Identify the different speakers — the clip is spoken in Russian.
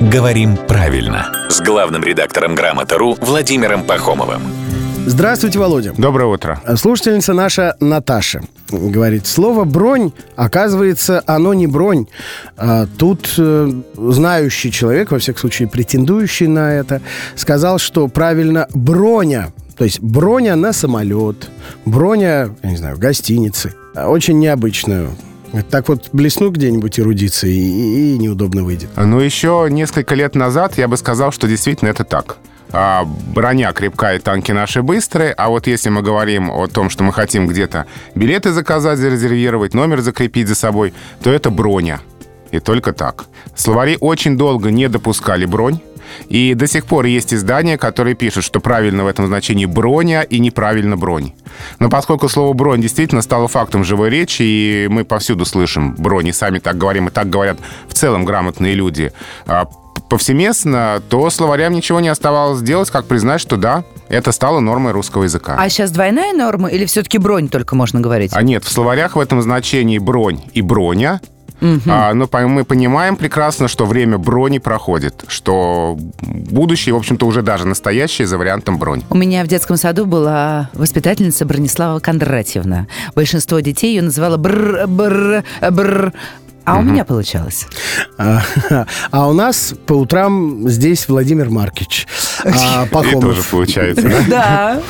Speaker 1: «Говорим правильно» с главным редактором «Грамота.ру» Владимиром Пахомовым.
Speaker 2: Здравствуйте, Володя.
Speaker 3: Доброе утро.
Speaker 2: Слушательница наша Наташа говорит, слово «бронь», оказывается, оно не бронь. А тут э, знающий человек, во всяком случае претендующий на это, сказал, что правильно «броня». То есть броня на самолет, броня, я не знаю, в гостинице. Очень необычную так вот блесну где-нибудь эрудицией, и, и неудобно выйдет.
Speaker 3: Ну, еще несколько лет назад я бы сказал, что действительно это так а, броня крепкая, танки наши быстрые. А вот если мы говорим о том, что мы хотим где-то билеты заказать, зарезервировать, номер закрепить за собой, то это броня. И только так. Словари очень долго не допускали бронь. И до сих пор есть издания, которые пишут, что правильно в этом значении броня и неправильно бронь. Но поскольку слово бронь действительно стало фактом живой речи, и мы повсюду слышим бронь, и сами так говорим, и так говорят в целом грамотные люди, а, повсеместно, то словарям ничего не оставалось делать, как признать, что да, это стало нормой русского языка.
Speaker 4: А сейчас двойная норма или все-таки бронь только можно говорить?
Speaker 3: А нет, в словарях в этом значении бронь и броня Угу. А, но мы понимаем прекрасно, что время брони проходит, что будущее, в общем-то, уже даже настоящее за вариантом бронь.
Speaker 4: У меня в детском саду была воспитательница Бронислава Кондратьевна. Большинство детей ее называло бр-бр-бр. А угу. у меня получалось.
Speaker 2: А, а у нас по утрам здесь Владимир Маркич.
Speaker 3: А, Пахомов. И тоже получается, да?
Speaker 4: Да.